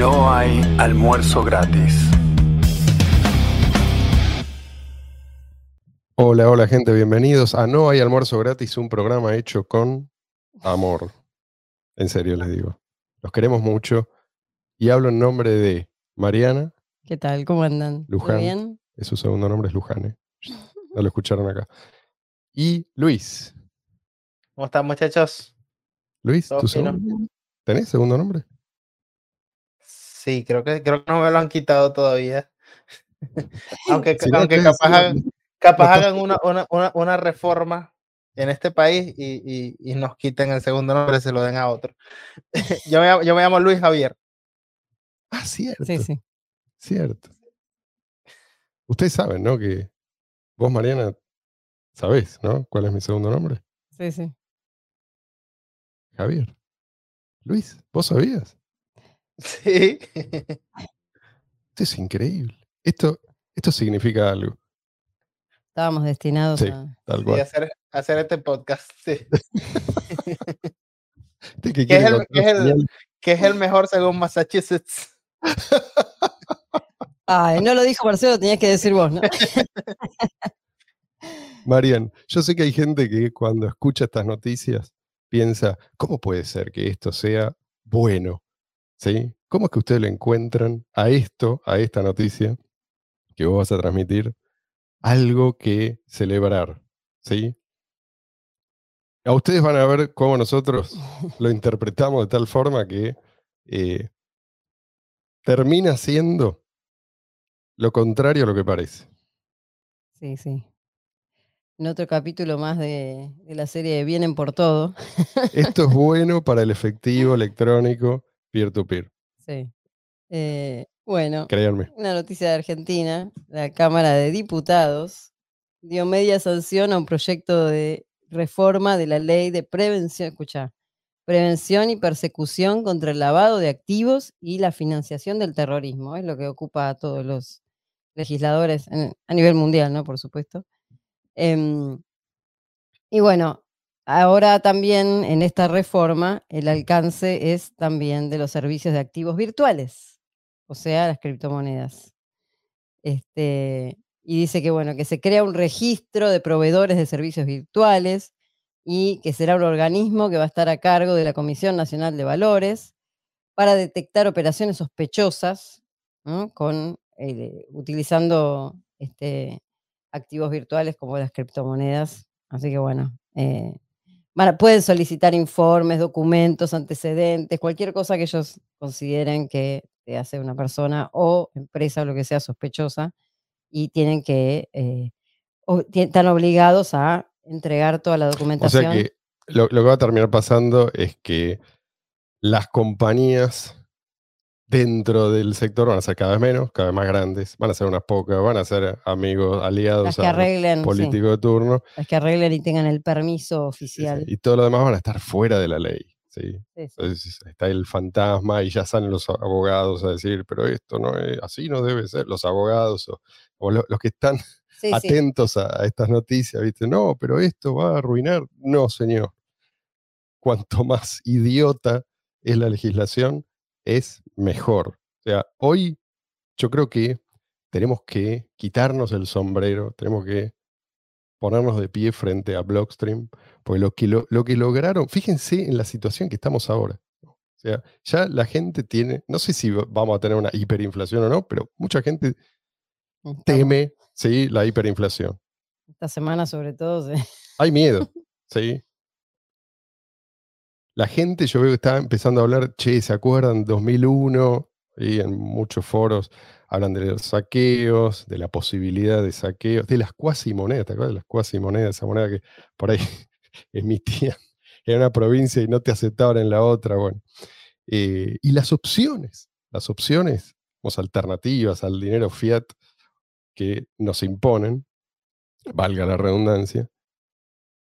no hay almuerzo gratis. Hola, hola gente, bienvenidos a No hay almuerzo gratis, un programa hecho con amor. En serio les digo. Los queremos mucho y hablo en nombre de Mariana. ¿Qué tal? ¿Cómo andan? ¿Todo Luján. bien? Es su segundo nombre, es Luján. ¿eh? No lo escucharon acá. Y Luis. ¿Cómo están, muchachos? Luis, ¿tu segundo nombre? ¿Tenés segundo nombre? Sí, creo que, creo que no me lo han quitado todavía. aunque aunque capaz, sí, capaz hagan una, una, una, una reforma en este país y, y, y nos quiten el segundo nombre y se lo den a otro. yo, me, llamo- yo me llamo Luis Javier. Ah, cierto. Sí, sí. Cierto. Ustedes saben, ¿no? Que vos, Mariana, sabés, ¿no? ¿Cuál es mi segundo nombre? Sí, sí. Javier. Luis, ¿vos sabías? Sí. Esto es increíble. Esto, esto significa algo. Estábamos destinados Sí. a. Tal hacer, hacer este podcast. sí. Este que ¿Qué es el- qué es el mejor según Massachusetts. Ay, no lo dijo Marcelo, tenías que decir vos, ¿no? Marian, yo sé que hay gente que cuando escucha estas noticias piensa, ¿cómo puede ser que esto sea bueno? ¿Sí? ¿Cómo es que ustedes le encuentran a esto, a esta noticia que vos vas a transmitir, algo que celebrar? ¿Sí? A ustedes van a ver cómo nosotros lo interpretamos de tal forma que eh, termina siendo lo contrario a lo que parece. Sí, sí. En otro capítulo más de, de la serie de Vienen por todo. Esto es bueno para el efectivo electrónico peer-to-peer, Sí. Eh, bueno, créanme. una noticia de Argentina. La Cámara de Diputados dio media sanción a un proyecto de reforma de la ley de prevención, escucha, prevención y persecución contra el lavado de activos y la financiación del terrorismo. Es lo que ocupa a todos los legisladores en- a nivel mundial, ¿no? Por supuesto. Em, y bueno, ahora también en esta reforma el alcance es también de los servicios de activos virtuales, o sea, las criptomonedas. Este, y dice que bueno, que se crea un registro de proveedores de servicios virtuales y que será un organismo que va a estar a cargo de la Comisión Nacional de Valores para detectar operaciones sospechosas con, eh, utilizando este, activos virtuales como las criptomonedas. Así que bueno, eh, van pueden solicitar informes, documentos, antecedentes, cualquier cosa que ellos consideren que te hace una persona o empresa o lo que sea sospechosa y tienen que, eh, o- están obligados a entregar toda la O documentación. sea que lo, lo que va a terminar pasando es que las compañías dentro del sector van a ser cada vez menos, cada vez más grandes, van a ser unas pocas, van a ser amigos, aliados las que sí, políticos de turno, las que arreglen y tengan el permiso sí, sí, oficial. y todo lo demás van a estar fuera de la ley. ¿sí? Entonces está el fantasma y ya salen los abogados a decir, pero esto no es, así no debe ser. Los abogados o, o lo- los que están atentos a, a estas noticias, ¿viste? No, pero esto va a arruinar. No, señor. Cuanto más idiota es la legislación, es mejor. O sea, hoy yo creo que tenemos que quitarnos el sombrero, tenemos que ponernos de pie frente a Blockstream, porque lo que, lo, lo que lograron, fíjense en la situación que estamos ahora. O sea, ya la gente tiene, no sé si va- vamos a tener una hiperinflación o no, pero mucha gente Estamos- teme, ¿sí? La hiperinflación. Esta semana sobre todo, sí. Hay miedo, ¿sí? La gente, yo veo que está empezando a hablar, che, ¿se acuerdan? 2001, y en muchos foros hablan de los saqueos, de la posibilidad de saqueos, de las cuasimonedas, ¿te acuerdas de las cuasimonedas? Esa moneda que por ahí emitían en una provincia y no te aceptaban en la otra, bueno. Eh, y las opciones, las opciones, las alternativas al dinero fiat que nos imponen, valga la redundancia,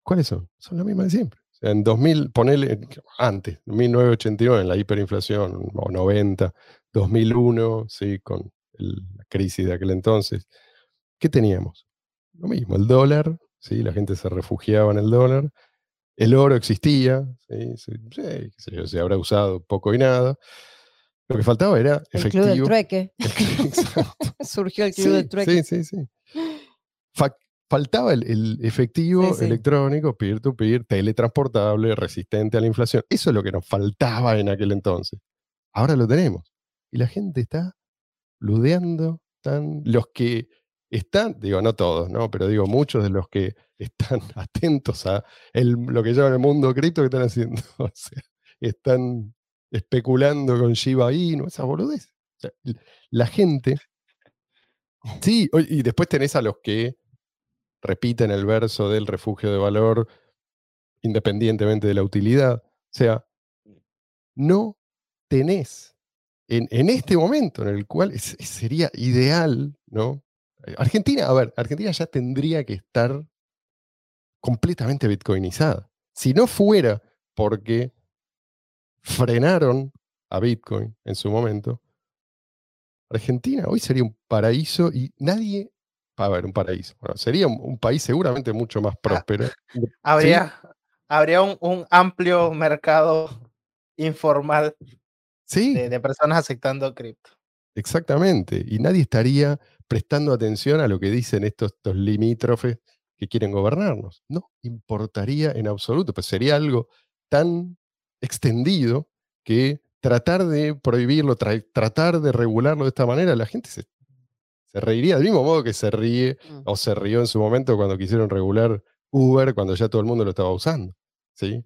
¿cuáles son? Son las mismas de siempre. En 2000, ponele, antes, en 1989, en la hiperinflación, o 90, 2001, sí, con el- la crisis de aquel entonces, ¿qué teníamos? Lo mismo, el dólar, ¿sí? la gente se refugiaba en el dólar, el oro existía, ¿sí? Se habrá usado poco y nada, Lo que faltaba era El club del efectivo. trueque. Surgió el club Sí, del trueque. sí, sí, sí. Faltaba el, el efectivo Sí, sí. electrónico, peer-to-peer, teletransportable, resistente a la inflación. Eso es lo que nos faltaba en aquel entonces. Ahora lo tenemos. Y la gente está ludeando, están, los que están, digo, no todos, ¿no? Pero digo, muchos de los que están atentos a el- lo que llaman el mundo cripto, que están haciendo? O sea, están especulando con Shiba Inu, esa boludez. O sea, l- la gente. Sí, y después tenés a los que repiten el verso del refugio de valor independientemente de la utilidad. O sea, no tenés en, en este momento en el cual es- sería ideal, ¿no? Eh, Argentina, a ver, Argentina ya tendría que estar completamente bitcoinizada. Si no fuera porque frenaron a Bitcoin en su momento, Argentina hoy sería un paraíso y nadie, a ver, un paraíso, bueno, sería un, un país seguramente mucho más próspero. Habría, habría un, un amplio mercado informal Sí, de, de personas aceptando cripto. exactamente. Y nadie estaría prestando atención a lo que dicen estos, estos limítrofes que quieren gobernarnos. No importaría en absoluto, pues sería algo tan extendido que tratar de prohibirlo, tra- tratar de regularlo de esta manera, la gente se, se reiría del mismo modo que se ríe Mm. o se rió en su momento cuando quisieron regular Uber cuando ya todo el mundo lo estaba usando. ¿sí?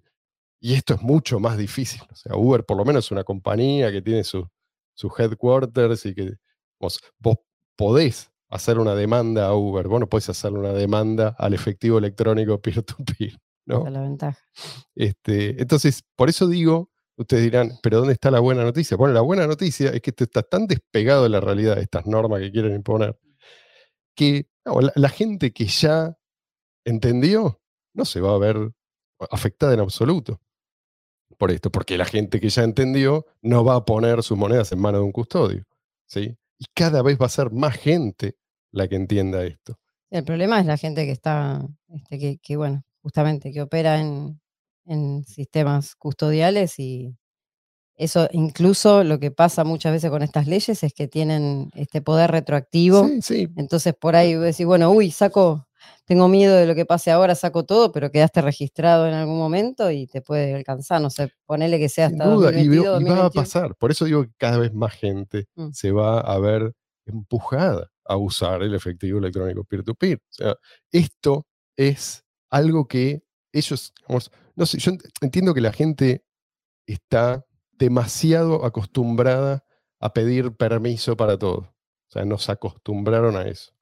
Y esto es mucho más difícil. O sea, Uber por lo menos es una compañía que tiene su, su headquarters y que vos, vos podés hacer una demanda a Uber, vos no podés hacer una demanda al efectivo electrónico peer-to-peer. ¿no? Esa es la ventaja. Este, entonces, por eso digo, ustedes dirán, pero ¿dónde está la buena noticia? Bueno, la buena noticia es que esto está tan despegado de la realidad, estas normas que quieren imponer, que la, gente que ya entendió no se va a ver afectada en absoluto por esto, porque la gente que ya entendió no va a poner sus monedas en manos de un custodio. ¿sí? Y cada vez va a ser más gente la que entienda esto. El problema es la gente que está, este, que, bueno, justamente que opera en, en sistemas custodiales y eso incluso lo que pasa muchas veces con estas leyes es que tienen este poder retroactivo. Sí, sí, Entonces por ahí decís, bueno, uy, saco, tengo miedo de lo que pase ahora, saco todo, pero quedaste registrado en algún momento y te puede alcanzar, no sé, ponele que sea Sin hasta duda, y, veo- 2022, y va a 2021. pasar. Por eso digo que cada vez más gente Mm. se va a ver empujada a usar el efectivo electrónico peer-to-peer. O sea, esto es algo que ellos, digamos, no sé, yo ent- entiendo que la gente está demasiado acostumbrada a pedir permiso para todo. O sea, nos acostumbraron a eso.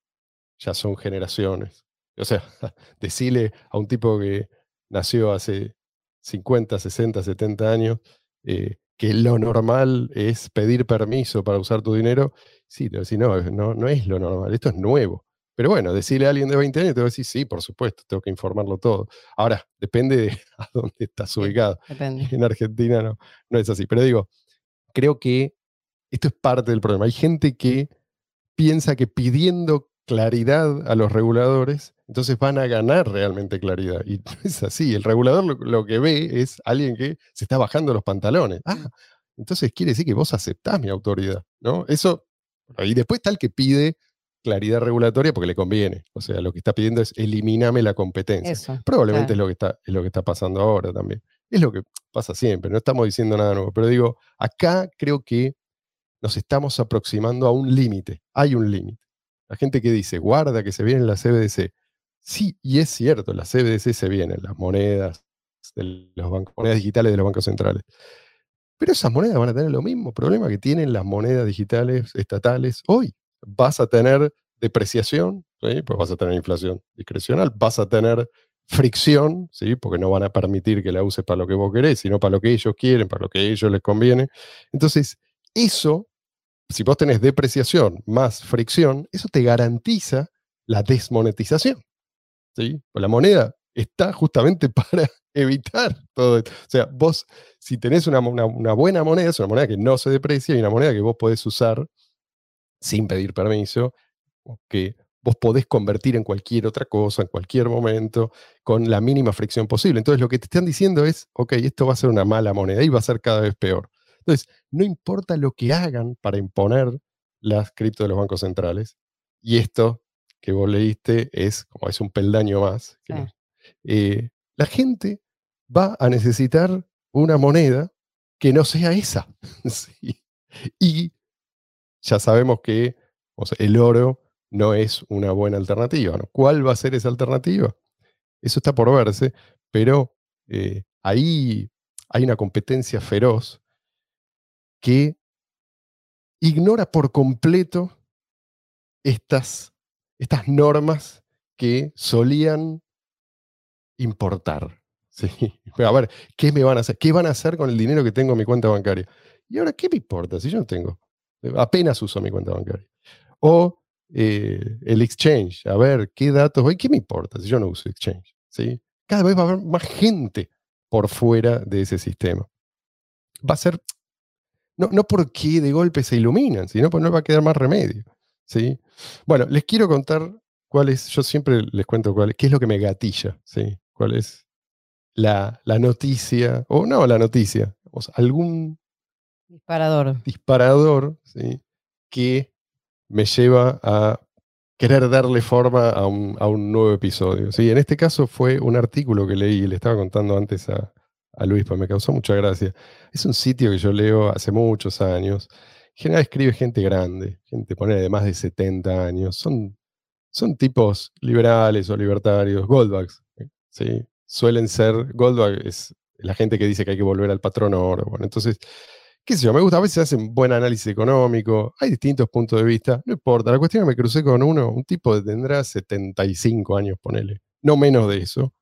Ya son generaciones. O sea, decirle a un tipo que nació hace 50, 60, 70 años eh, que lo normal es pedir permiso para usar tu dinero, sí, decir, no, no, no es lo normal, esto es nuevo. Pero bueno, decirle a alguien de 20 años, te va a decir, sí, por supuesto, tengo que informarlo todo. Ahora, depende de a dónde estás ubicado. Depende. En Argentina no, no es así. Pero digo, creo que esto es parte del problema. Hay gente que piensa que pidiendo claridad a los reguladores, entonces van a ganar realmente claridad. Y no es así. El regulador lo, lo que ve es alguien que se está bajando los pantalones. Ah, entonces quiere decir que vos aceptás mi autoridad, ¿no? Eso, y después está el que pide claridad regulatoria porque le conviene. O sea, lo que está pidiendo es elimíname la competencia. Eso. Probablemente es, lo que está, es lo que está pasando ahora también. Es lo que pasa siempre, no estamos diciendo nada nuevo, pero digo, acá creo que nos estamos aproximando a un límite, hay un límite. La gente que dice, guarda que se vienen las CBDC. Sí, y es cierto, las CBDC se vienen, las monedas, de los bancos, monedas digitales de los bancos centrales. Pero esas monedas van a tener lo mismo problema que tienen las monedas digitales estatales hoy. Vas a tener depreciación, ¿sí? pues vas a tener inflación discrecional, vas a tener fricción, ¿sí? porque no van a permitir que la uses para lo que vos querés, sino para lo que ellos quieren, para lo que a ellos les conviene. Entonces, eso, si vos tenés depreciación más fricción, eso te garantiza la desmonetización. ¿sí? Pues la moneda está justamente para evitar todo esto. O sea, vos, si tenés una, una- una buena moneda, es una moneda que no se deprecia y una moneda que vos podés usar sin pedir permiso, que vos podés convertir en cualquier otra cosa, en cualquier momento, con la mínima fricción posible. Entonces, lo que te están diciendo es, ok, esto va a ser una mala moneda y va a ser cada vez peor. Entonces, no importa lo que hagan para imponer las cripto de los bancos centrales, y esto que vos leíste es como es un peldaño más, Sí. eh, la gente va a necesitar una moneda que no sea esa. Sí. Y ya sabemos que el oro no es una buena alternativa. ¿no? ¿Cuál va a ser esa alternativa? Eso está por verse, pero eh, ahí hay una competencia feroz que ignora por completo estas, estas normas que solían importar. ¿sí? A ver, ¿qué me van a hacer? ¿Qué van a hacer con el dinero que tengo en mi cuenta bancaria? Y ahora, ¿qué me importa si yo no tengo? Apenas uso mi cuenta bancaria. O eh, el exchange, a ver, ¿qué datos hay? ¿Qué me importa si yo no uso exchange? ¿sí? Cada vez va a haber más gente por fuera de ese sistema. Va a ser, no, no porque de golpe se iluminan, sino porque no va a quedar más remedio. ¿sí? Bueno, les quiero contar cuál es, yo siempre les cuento cuál, qué es lo que me gatilla, ¿sí? cuál es la, la noticia, o no la noticia, o algún Disparador. disparador ¿sí? que me lleva a querer darle forma a un, a un nuevo episodio. ¿sí? En este caso fue un artículo que leí, le estaba contando antes a, a Luis, pues me causó mucha gracia. Es un sitio que yo leo hace muchos años. En general escribe gente grande, gente pone de más de 70 años. Son, son tipos liberales o libertarios, Goldbacks. ¿sí? Suelen ser, Goldbach es la gente que dice que hay que volver al patrón oro. Entonces qué sé yo, me gusta, a veces hacen buen análisis económico, hay distintos puntos de vista, no importa, la cuestión es que me crucé con uno, un tipo que tendrá 75 años, ponele, no menos de eso,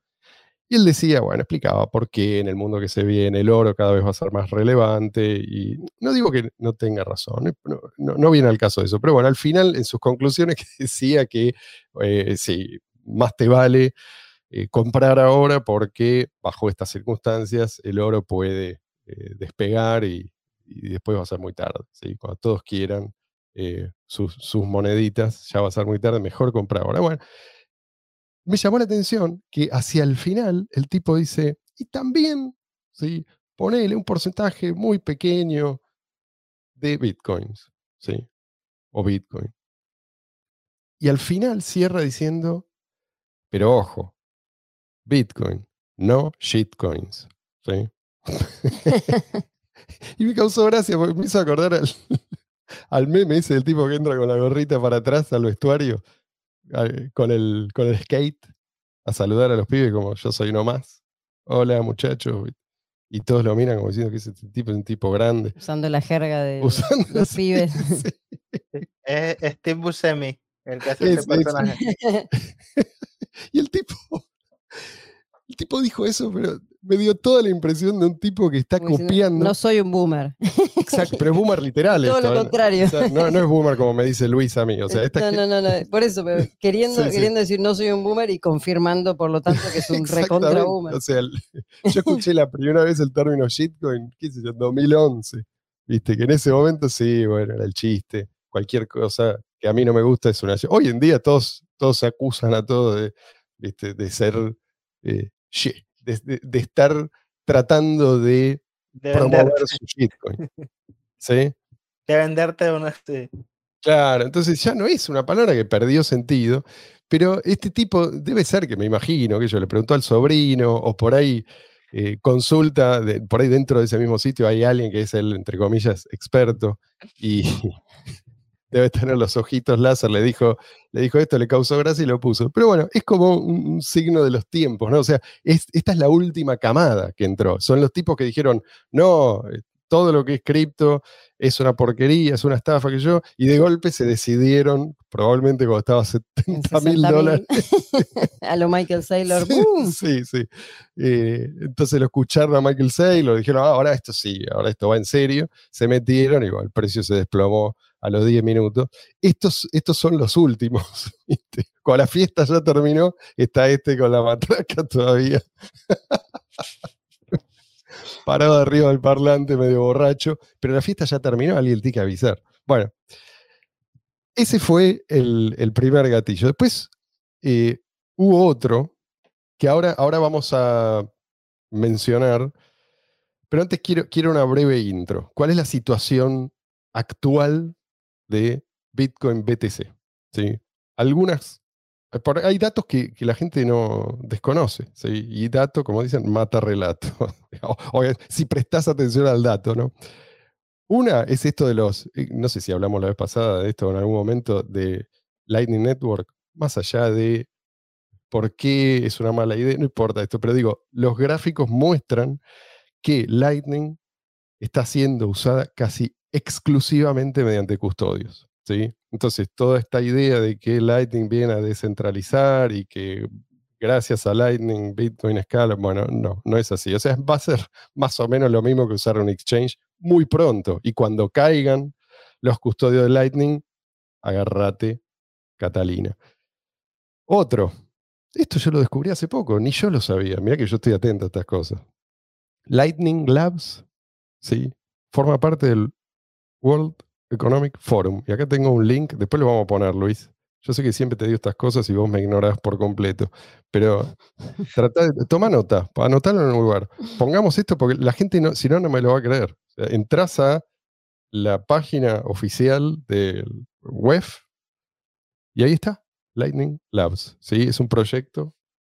y él decía, bueno, explicaba por qué en el mundo que se viene el oro cada vez va a ser más relevante, y no digo que no tenga razón, no, no, no viene al caso de eso, pero bueno, al final en sus conclusiones decía que eh, sí, más te vale eh, comprar ahora porque bajo estas circunstancias el oro puede eh, despegar y, y después va a ser muy tarde. ¿sí? Cuando todos quieran eh, sus, sus, moneditas, ya va a ser muy tarde, mejor comprar ahora. Bueno, me llamó la atención que hacia el final el tipo dice, y también, ¿sí? ponele un porcentaje muy pequeño de bitcoins, ¿sí? o bitcoin. Y al final cierra diciendo, pero ojo, bitcoin, no shitcoins. ¿sí? y me causó gracia porque me hizo acordar al, al, meme ese del tipo que entra con la gorrita para atrás al vestuario, con el, con el skate, a saludar a los pibes como yo soy uno más. Hola muchachos. Y todos lo miran como diciendo que ese tipo es un tipo grande. Usando la jerga de Usando los sí, pibes. Sí. Es Steve Buscemi, el que hace es, ese personaje. y el tipo, el tipo dijo eso, pero me dio toda la impresión de un tipo que está como copiando. No, no, soy un boomer. Exacto, pero es boomer literal. Todo esto, lo contrario. O sea, no, no, es boomer como me dice Luis a mí. O sea, esta no, no, no, no, por eso, pero queriendo, sí, sí. queriendo decir no soy un boomer y confirmando, por lo tanto, que es un recontra boomer. O sea, yo escuché la primera vez el término shitcoin, qué sé yo, en 2011. Viste, que en ese momento sí, bueno, era el chiste. Cualquier cosa que a mí no me gusta es una. Hoy en día todos, todos se acusan a todos de, ¿viste? de ser. Eh, shit, de, de, de estar tratando de, de promover venderte. su shitcoin. ¿Sí? De venderte una. Sí. Claro, entonces ya no es una palabra que perdió sentido, pero este tipo debe ser que me imagino que yo le preguntó al sobrino o por ahí eh, consulta, de, por ahí dentro de ese mismo sitio hay alguien que es el, entre comillas, experto y debe tener los ojitos láser, le dijo, le dijo esto, le causó gracia y lo puso. Pero bueno, es como un, un signo de los tiempos, ¿no? O sea, es, esta es la última camada que entró. Son los tipos que dijeron, no, eh, todo lo que es cripto es una porquería, es una estafa que yo, y de golpe se decidieron, probablemente cuando estaba a 70 mil dólares. a lo Michael Saylor. Sí, ¡boom! sí. sí. Eh, entonces lo escucharon a Michael Saylor, dijeron, ah, ahora esto sí, ahora esto va en serio, se metieron y bueno, el precio se desplomó a los 10 minutos. Estos, estos son los últimos. ¿viste? Cuando la fiesta ya terminó, está este con la matraca todavía. Parado arriba del parlante, medio borracho, pero la fiesta ya terminó, alguien tiene que avisar. Bueno, ese fue el, el primer gatillo. Después eh, hubo otro que ahora, ahora vamos a mencionar, Pero antes quiero, quiero una breve intro. ¿Cuál es la situación actual de Bitcoin BTC? ¿Sí? Algunas eh, hay datos que, la gente no desconoce, ¿sí? y dato, como dicen, mata relato. O- si prestas atención al dato, ¿no? Una es esto de los, eh, no sé si hablamos la vez pasada de esto en algún momento, de Lightning Network, más allá de por qué es una mala idea, no importa esto, pero digo, los gráficos muestran que Lightning está siendo usada casi exclusivamente mediante custodios. ¿sí? Entonces, toda esta idea de que Lightning viene a descentralizar y que gracias a Lightning Bitcoin escala, bueno, no, no es así. O sea, va a ser más o menos lo mismo que usar un exchange muy pronto. Y cuando caigan los custodios de Lightning, agárrate, Catalina. Otro, esto yo lo descubrí hace poco, ni yo lo sabía. Mira que yo estoy atento a estas cosas. Lightning Labs, ¿sí? Forma parte del World Economic Forum. Y acá tengo un link, después lo vamos a poner, Luis. Yo sé que siempre te digo estas cosas y vos me ignorás por completo, pero trata de, toma nota, anotarlo en un lugar. Pongamos esto porque la gente, no, si no, no me lo va a creer. O sea, entras a la página oficial del web y ahí está, Lightning Labs. ¿sí? Es un proyecto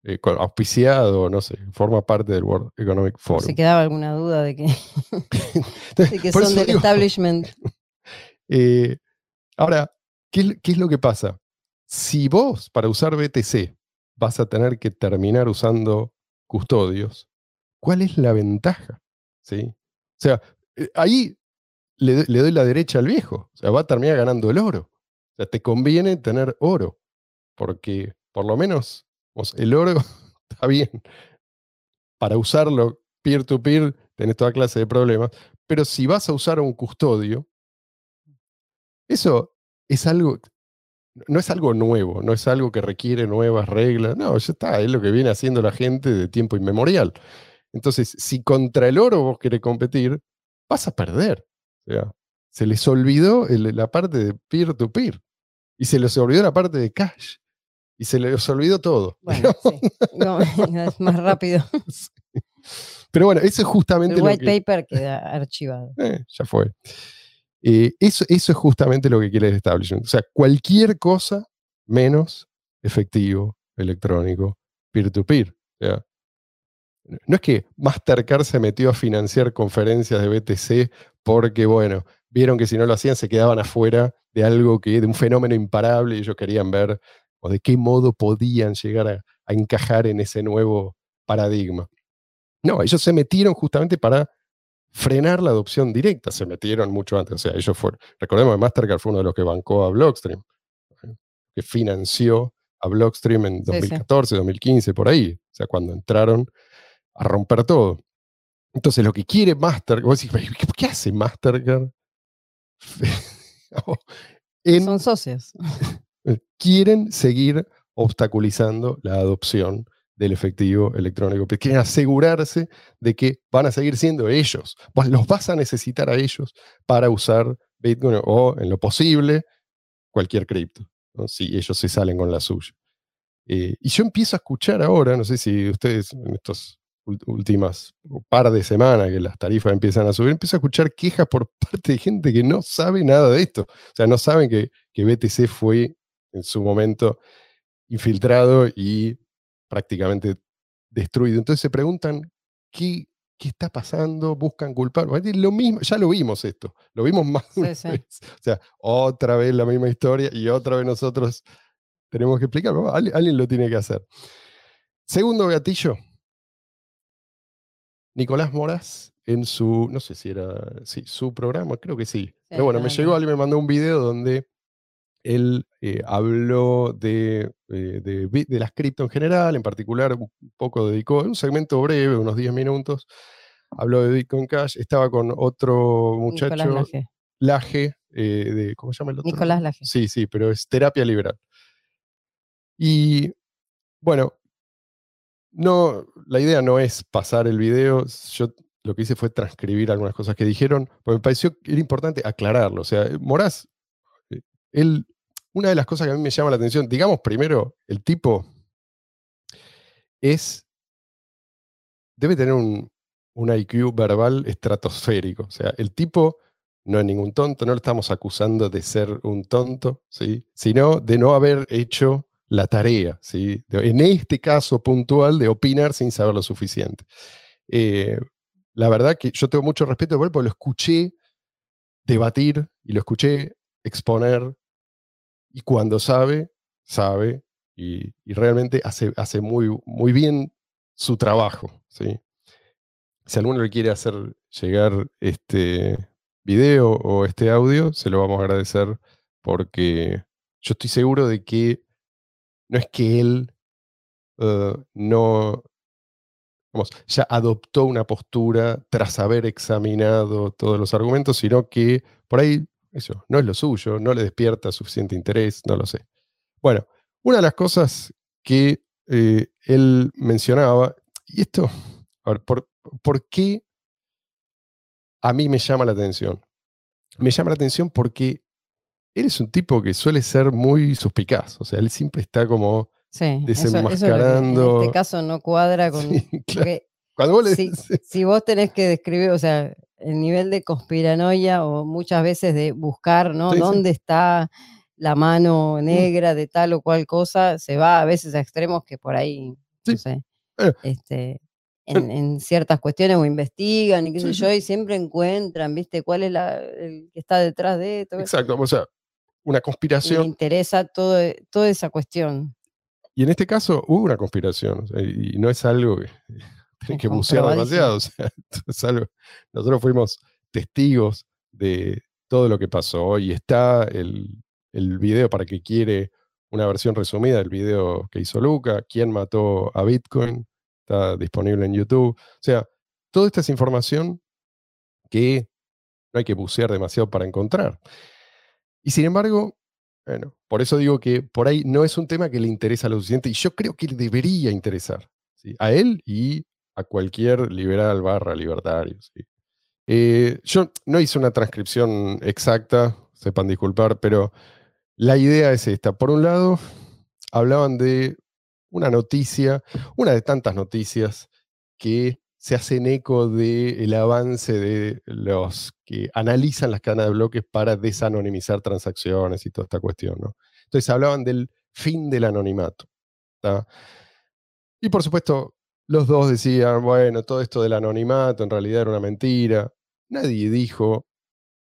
eh, auspiciado, no sé, forma parte del World Economic Forum. si quedaba alguna duda de que, de que Por son del digo, establishment. Eh, ahora, ¿qué, es- qué es lo que pasa? Si vos para usar BTC vas a tener que terminar usando custodios, ¿cuál es la ventaja? ¿Sí? O sea, eh, ahí le doy la derecha al viejo. O sea, va a terminar ganando el oro. O sea, te conviene tener oro, porque por lo menos el oro está bien. Para usarlo peer-to-peer tenés toda clase de problemas, pero si vas a usar un custodio, eso es algo, no es algo nuevo, no es algo que requiere nuevas reglas, no, ya está, es lo que viene haciendo la gente de tiempo inmemorial. Entonces, si contra el oro vos querés competir, vas a perder. O sea, se les olvidó la parte de peer-to-peer y se les olvidó la parte de cash y se les olvidó todo. Bueno, sí. No, es más rápido. Pero bueno, eso es justamente El lo white que... paper queda archivado. Eh, ya fue. Eh, eso, eso es justamente lo que quiere el establishment. O sea, cualquier cosa menos efectivo, electrónico, peer-to-peer. No es que Mastercard se metió a financiar conferencias de BTC porque, bueno, vieron que si no lo hacían se quedaban afuera de algo que, de un fenómeno imparable y ellos querían ver o de qué modo podían llegar a, a encajar en ese nuevo paradigma. No, ellos se metieron justamente para frenar la adopción directa. Se metieron mucho antes. O sea, ellos fueron. Recordemos que Mastercard fue uno de los que bancó a Blockstream, ¿eh? que financió a Blockstream en Sí, sí. 2014, 2015, por ahí. O sea, cuando entraron a romper todo. Entonces, lo que quiere Mastercard, vos decís, ¿qué, qué hace Mastercard? en, Son socios. eh, quieren seguir obstaculizando la adopción del efectivo electrónico. Quieren asegurarse de que van a seguir siendo ellos. Vos los vas a necesitar a ellos para usar Bitcoin o, en lo posible, cualquier cripto, si ellos se salen con la suya. Eh, y yo empiezo a escuchar ahora, no sé si ustedes en estas últimas par de semanas que las tarifas empiezan a subir, empiezo a escuchar quejas por parte de gente que no sabe nada de esto. O sea, no saben que, que BTC fue en su momento infiltrado y prácticamente destruido. Entonces se preguntan qué, qué está pasando, buscan culpar. Lo mismo, ya lo vimos esto, lo vimos más de Sí, una sí. vez. O sea, otra vez la misma historia y otra vez nosotros tenemos que explicarlo. Alguien, alguien lo tiene que hacer. Segundo gatillo. Nicolás Moraz en su, no sé si era, sí, su programa, creo que sí. Pero bueno, me llegó, alguien me mandó un video donde él eh, habló de, eh, de, de las cripto en general, en particular un poco dedicó un segmento breve, unos 10 minutos, habló de Bitcoin Cash, estaba con otro muchacho, Laje. Laje, eh, de, ¿cómo se llama el otro? Nicolás Laje. Sí, sí, pero es terapia liberal. Y bueno, no, la idea no es pasar el video. Yo lo que hice fue transcribir algunas cosas que dijeron, porque me pareció que era importante aclararlo. O sea, Moraz, eh, él, una de las cosas que a mí me llama la atención, digamos primero, el tipo es, debe tener un, un IQ verbal estratosférico. O sea, el tipo no es ningún tonto, no le estamos acusando de ser un tonto, ¿sí? sino de no haber hecho la tarea, ¿sí? en este caso puntual de opinar sin saber lo suficiente. Eh, la verdad que yo tengo mucho respeto por él porque lo escuché debatir y lo escuché exponer y cuando sabe, sabe y, realmente hace, hace muy, muy bien su trabajo. ¿sí? Si alguno le quiere hacer llegar este video o este audio, se lo vamos a agradecer porque yo estoy seguro de que no es que él eh, no, vamos, ya adoptó una postura tras haber examinado todos los argumentos, sino que por ahí eso no es lo suyo, no le despierta suficiente interés, no lo sé. Bueno, una de las cosas que eh, él mencionaba, y esto, a ver, ¿por, ¿por qué a mí me llama la atención. Me llama la atención porque él es un tipo que suele ser muy suspicaz. O sea, él siempre está como desenmascarando. en este caso no cuadra con. Cuando vos si, si, vos tenés que describir, o sea, el nivel de conspiranoia o muchas veces de buscar, ¿no? ¿Dónde está la mano mm. negra de tal o cual cosa? Se va a veces a extremos que por ahí, no sé. Este, en, ciertas cuestiones o investigan y qué sé yo, y siempre encuentran, ¿viste? ¿Cuál es la, el que está detrás de esto? Exacto, o sea, una conspiración. Me interesa todo, e, toda esa cuestión. Y en este caso hubo una conspiración, y no es algo que tiene que bucear demasiado, o sea, nosotros fuimos testigos de todo lo que pasó y está el, el video para que quiere una versión resumida del video que hizo Luca, quién mató a Bitcoin, está disponible en YouTube. O sea, toda esta es información que no hay que bucear demasiado para encontrar. Y sin embargo, bueno, por eso digo que por ahí no es un tema que le interesa a lo suficiente y yo creo que le debería interesar a él y a cualquier liberal barra libertario. Eh, yo no hice una transcripción exacta, sepan disculpar, pero la idea es esta. Por un lado, hablaban de una noticia, una de tantas noticias que se hacen eco del avance de los que analizan las cadenas de bloques para desanonimizar transacciones y toda esta cuestión. ¿no? Entonces hablaban del fin del anonimato. Y por supuesto, los dos decían, bueno, todo esto del anonimato en realidad era una mentira. Nadie dijo,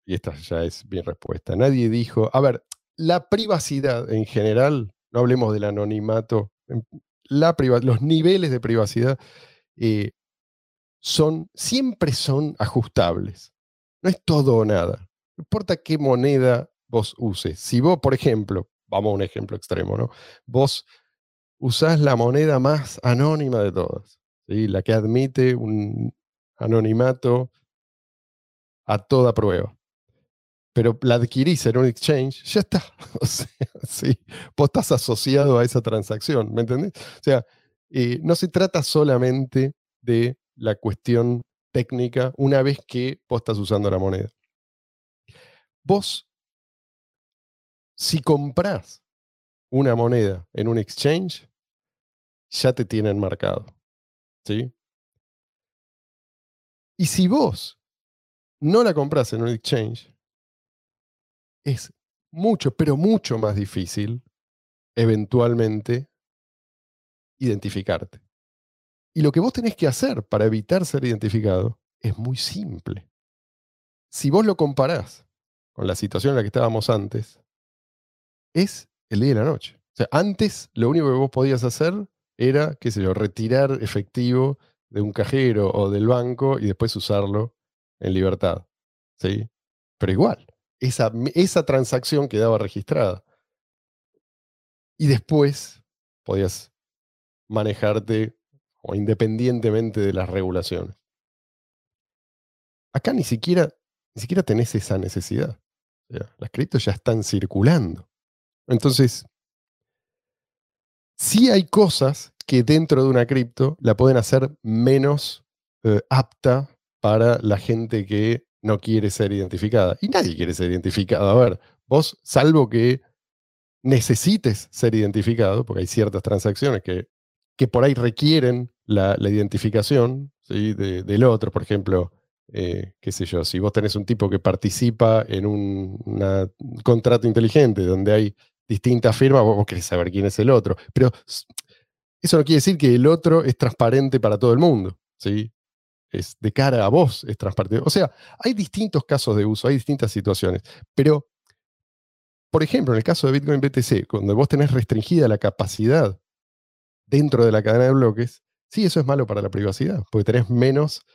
y esta ya es bien respuesta, nadie dijo, a ver, la privacidad en general, no hablemos del anonimato la los niveles de privacidad eh, son, siempre son ajustables. No es todo o nada. No importa qué moneda vos uses. Si vos, por ejemplo, vamos a un ejemplo extremo, ¿no? Vos usás la moneda más anónima de todas, la que admite un anonimato a toda prueba pero la adquirís en un exchange, ya está. O sea, sí, vos estás asociado a esa transacción, ¿me entendés? O sea, eh, no se trata solamente de la cuestión técnica una vez que vos estás usando la moneda. Vos, si comprás una moneda en un exchange, ya te tienen marcado. ¿Sí? Y si vos no la compras en un exchange, es mucho, pero mucho más difícil eventualmente identificarte. Y lo que vos tenés que hacer para evitar ser identificado es muy simple. Si vos lo comparás con la situación en la que estábamos antes, es el día y la noche. O sea, antes lo único que vos podías hacer era, qué sé yo, retirar efectivo de un cajero o del banco y después usarlo en libertad. ¿Sí? Pero igual, esa, esa transacción quedaba registrada. Y después podías manejarte o independientemente de las regulaciones. Acá ni siquiera, ni siquiera tenés esa necesidad. las criptos ya están circulando. Entonces, sí hay cosas que dentro de una cripto la pueden hacer menos eh, apta para la gente que no quiere ser identificada. Y nadie quiere ser identificado. A ver, vos, salvo que necesites ser identificado, porque hay ciertas transacciones que que por ahí requieren la, la identificación del otro. Por ejemplo, eh, qué sé yo, si vos tenés un tipo que participa en un contrato inteligente donde hay distintas firmas, vos, querés saber quién es el otro. Pero eso no quiere decir que el otro es transparente para todo el mundo. ¿sí? Es de cara a vos es transparente. O sea, hay distintos casos de uso, hay distintas situaciones. Pero, por ejemplo, en el caso de Bitcoin BTC, cuando vos tenés restringida la capacidad dentro de la cadena de bloques, sí, eso es malo para la privacidad, porque tenés menos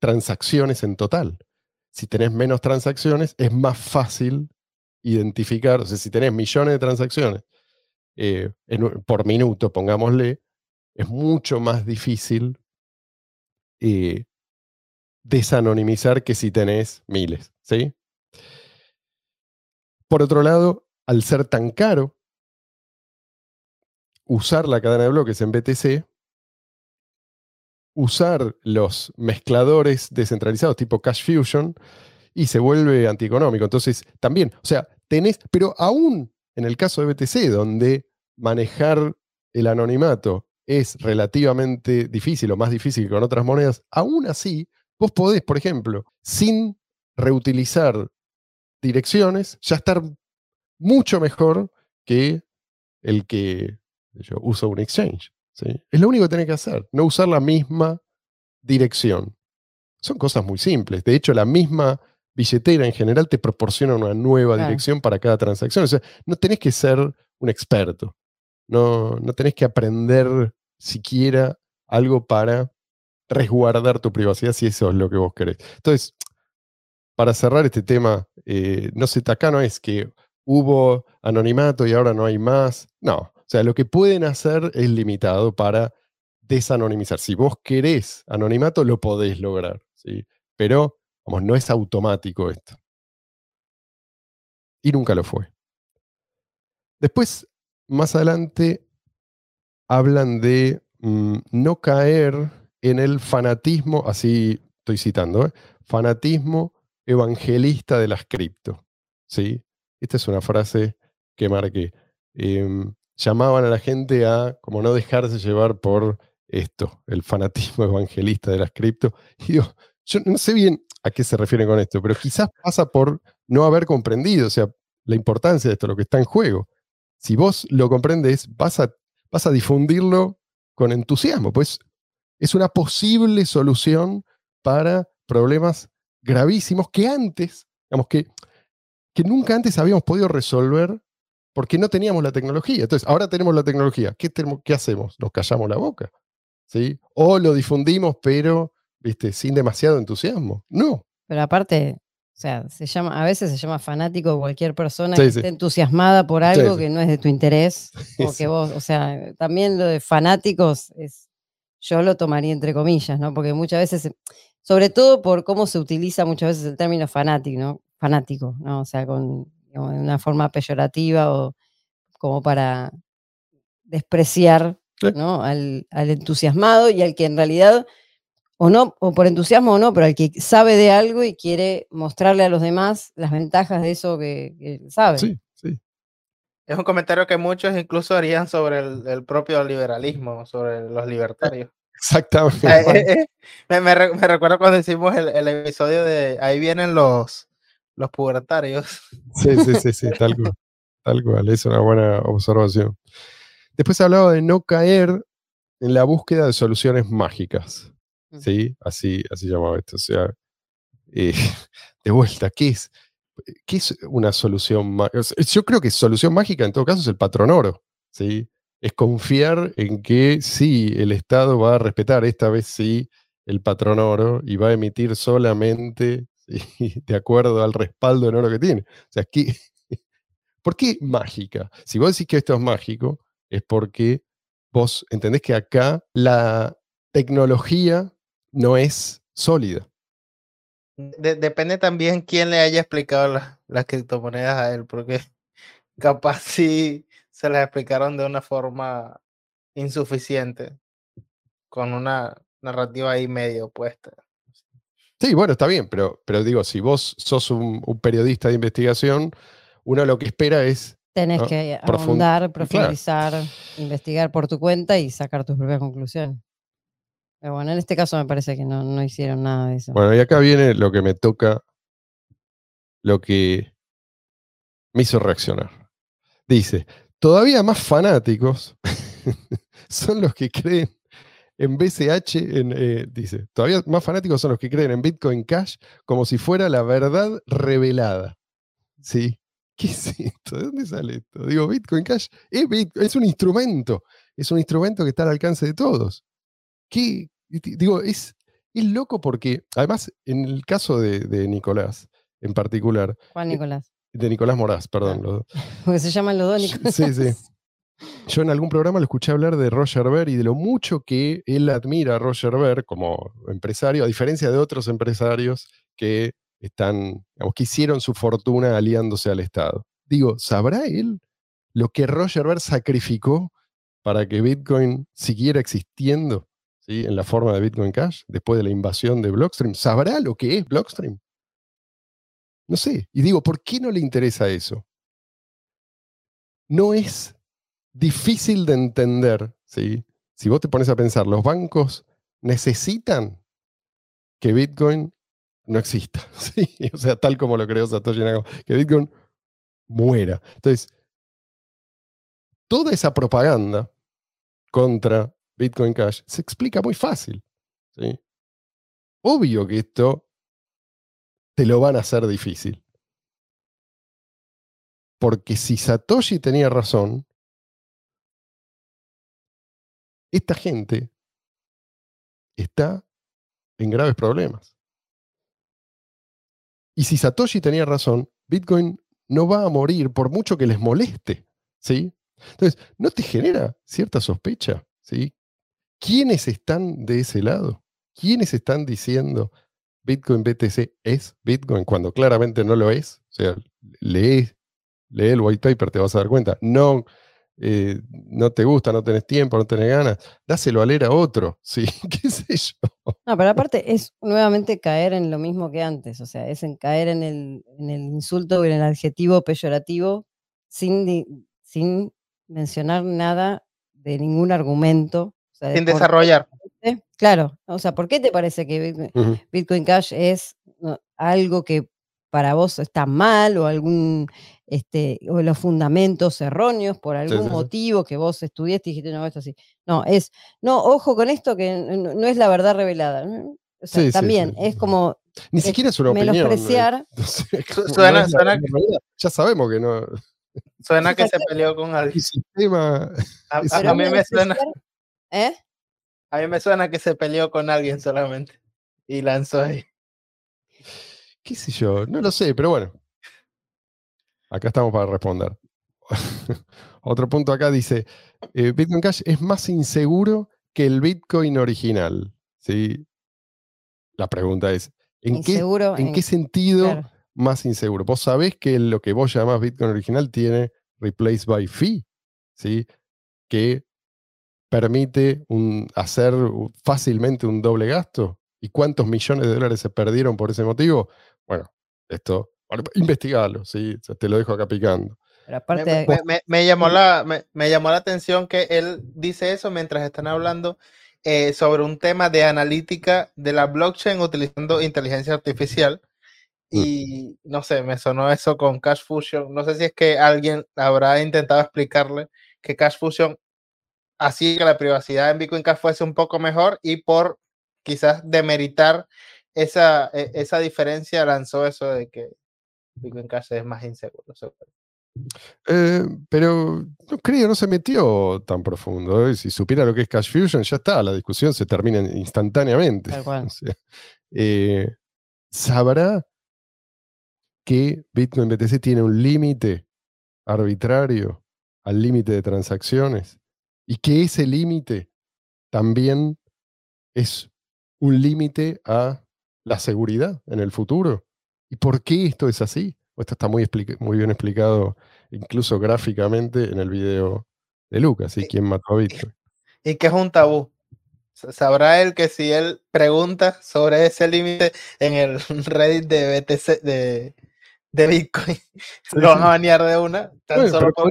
transacciones en total. Si tenés menos transacciones, es más fácil identificar, o sea, si tenés millones de transacciones eh, por minuto, pongámosle, es mucho más difícil eh, desanonimizar que si tenés miles, ¿sí? Por otro lado, al ser tan caro usar la cadena de bloques en BTC, usar los mezcladores descentralizados tipo Cash Fusion y se vuelve antieconómico. Entonces, también, o sea, pero aún en el caso de BTC, donde manejar el anonimato es relativamente difícil o más difícil que con otras monedas, aún así, vos podés, por ejemplo, sin reutilizar direcciones, ya estar mucho mejor que el que yo uso un exchange. ¿sí? Es lo único que tenés que hacer, no usar la misma dirección. Son cosas muy simples. De hecho, la misma billetera en general te proporciona una nueva Claro. dirección para cada transacción. O sea, no tenés que ser un experto. No, no tenés que aprender siquiera algo para resguardar tu privacidad si eso es lo que vos querés. Entonces, para cerrar este tema, eh, no sé, acá no es que hubo anonimato y ahora no hay más. No, o sea, lo que pueden hacer es limitado para desanonimizar. Si vos querés anonimato, lo podés lograr, ¿sí? Pero, no es automático esto. Y nunca lo fue. Después, más adelante, hablan de mm, no caer en el fanatismo, así estoy citando, ¿eh? fanatismo evangelista de las cripto. ¿sí? Esta es una frase que marqué. Em, llamaban a la gente a como no dejarse llevar por esto, el fanatismo evangelista de las cripto. Y digo, yo no sé bien a qué se refieren con esto, pero quizás pasa por no haber comprendido, o sea, la importancia de esto, lo que está en juego. Si vos lo comprendes, vas a, vas a difundirlo con entusiasmo, pues es una posible solución para problemas gravísimos que antes, digamos que, que nunca antes habíamos podido resolver porque no teníamos la tecnología. Entonces, ahora tenemos la tecnología. ¿Qué, qué hacemos? ¿Nos callamos la boca? ¿Sí? O lo difundimos, pero ¿viste? sin demasiado entusiasmo. No. Pero aparte, o sea, se llama, a veces se llama fanático cualquier persona Sí, que sí. esté entusiasmada por algo sí. que no es de tu interés. O que vos, o sea, también lo de fanáticos es, yo lo tomaría entre comillas, ¿no? Porque muchas veces, sobre todo por cómo se utiliza muchas veces el término fanático, ¿no? Fanático, ¿no? O sea, con digamos, una forma peyorativa o como para despreciar. ¿no? al, al entusiasmado y al que en realidad, o no, o por entusiasmo o no, pero al que sabe de algo y quiere mostrarle a los demás las ventajas de eso que, que sabe. Sí, sí. Es un comentario que muchos incluso harían sobre el, el propio liberalismo, sobre los libertarios. Exactamente. Eh, eh, eh, me, me re- me recuerdo cuando hicimos el, el episodio de Ahí vienen los, los pubertarios. Sí, sí, sí, sí, tal cual. Tal cual, es una buena observación. Después hablaba de no caer en la búsqueda de soluciones mágicas. ¿Sí? Así, así llamaba esto. O sea, eh, de vuelta, ¿qué es? ¿Qué es una solución mágica? Yo creo que solución mágica en todo caso es el patrón oro. ¿sí? Es confiar en que sí, el Estado va a respetar, esta vez sí, el patrón oro y va a emitir solamente de acuerdo al respaldo en oro que tiene. O sea, ¿qué- ¿por qué mágica? Si vos decís que esto es mágico, es porque vos entendés que acá la tecnología no es sólida. De- depende también quién le haya explicado la- las criptomonedas a él, porque capaz sí se las explicaron de una forma insuficiente, con una narrativa ahí medio opuesta. Sí, bueno, está bien, pero, pero digo, si vos sos un, un periodista de investigación, uno lo que espera es Tenés ¿no? que ahondar, claro. profundizar, investigar por tu cuenta y sacar tus propias conclusiones. Pero bueno, en este caso me parece que no, no hicieron nada de eso. Bueno, y acá viene lo que me toca, lo que me hizo reaccionar. Dice, todavía más fanáticos son los que creen en BCH, eh, dice, todavía más fanáticos son los que creen en Bitcoin Cash como si fuera la verdad revelada. ¿Sí? ¿Qué es esto? ¿De dónde sale esto? Digo, Bitcoin Cash es un instrumento, es un instrumento que está al alcance de todos. Digo, es, es loco porque, además, en el caso de, de Nicolás, en particular, Juan Nicolás. de Nicolás Moraz, perdón, lo- Porque se llaman los dos Nicolás. Sí, sí. Yo en algún programa lo escuché hablar de Roger Ver y de lo mucho que él admira a Roger Ver como empresario, a diferencia de otros empresarios que están, digamos, que hicieron su fortuna aliándose al Estado. Digo, ¿sabrá él lo que Roger Ver sacrificó para que Bitcoin siguiera existiendo ¿sí? en la forma de Bitcoin Cash después de la invasión de Blockstream? ¿Sabrá lo que es Blockstream? No sé. Y digo, ¿por qué no le interesa eso? No es difícil de entender, ¿sí? Si vos te pones a pensar, los bancos necesitan que Bitcoin no exista, ¿sí? O sea, tal como lo creó Satoshi Nakamoto, que Bitcoin muera. Entonces, toda esa propaganda contra Bitcoin Cash se explica muy fácil, ¿sí? Obvio que esto te lo van a hacer difícil. Porque si Satoshi tenía razón, esta gente está en graves problemas. Y si Satoshi tenía razón, Bitcoin no va a morir por mucho que les moleste, ¿sí? Entonces, ¿no te genera cierta sospecha, ¿sí? ¿Quiénes están de ese lado? ¿Quiénes están diciendo Bitcoin BTC es Bitcoin cuando claramente no lo es? O sea, lee, lee el white paper, te vas a dar cuenta. No, eh, no te gusta, no tenés tiempo, no tenés ganas, dáselo a leer a otro, ¿sí? ¿Qué sé yo? No, pero aparte es nuevamente caer en lo mismo que antes, o sea, es en caer en el, insulto y en el adjetivo peyorativo sin, sin mencionar nada de ningún argumento. O sea, Sin qué desarrollar. Claro, o sea, ¿por qué te parece que Bitcoin, Cash es no, algo que para vos está mal o algún este o los fundamentos erróneos por algún sí, sí. motivo que vos estudiaste y dijiste no esto así no es no ojo con esto que no, no es la verdad revelada. O sea, también sí, es como Ni es siquiera es una opinión. ¿no? como suena- no. Ya sabemos que no. Suena que se peleó con alguien. Sistema. A, a- mí me suena, ¿eh? a mí me suena que se peleó con alguien solamente. Y lanzó ahí. ¿Qué sé yo? No lo sé, pero bueno. Acá estamos para responder. Otro punto acá dice: eh, Bitcoin Cash es más inseguro que el Bitcoin original. ¿sí? La pregunta es: ¿en, qué, ¿en en- qué sentido claro. más inseguro? Vos sabés que lo que vos llamás Bitcoin original tiene replace by fee, ¿sí? que permite un- hacer fácilmente un doble gasto. ¿Y cuántos millones de dólares se perdieron por ese motivo? Bueno, esto, bueno, investigalo, ¿sí? O sea, te lo dejo acá picando. aparte me- me- me- me llamó la, me, me llamó la atención que él dice eso mientras están hablando eh, sobre un tema de analítica de la blockchain utilizando inteligencia artificial. Mm. Y no sé, me sonó eso con Cash Fusion. No sé si es que alguien habrá intentado explicarle que Cash Fusion hacía que la privacidad en Bitcoin Cash fuese un poco mejor y por quizás demeritar esa, e- esa diferencia lanzó eso de que Bitcoin Cash es más inseguro. seguro. Eh, pero no creo, no se metió tan profundo. ¿eh? Si supiera lo que es Cash Fusion, ya está, la discusión se termina instantáneamente. O sea, eh, ¿Sabrá que Bitcoin BTC tiene un límite arbitrario al límite de transacciones? Y que ese límite también es un límite a la seguridad en el futuro. ¿Y por qué esto es así? Esto está muy, muy bien explicado, incluso gráficamente, en el video de Lucas, ¿y Sí. quién mató a Bitcoin? y que es un tabú. Sa- Sabrá él que si él pregunta sobre ese límite en el Reddit de BTC, de, de Bitcoin, lo van a banear de una, tan solo por.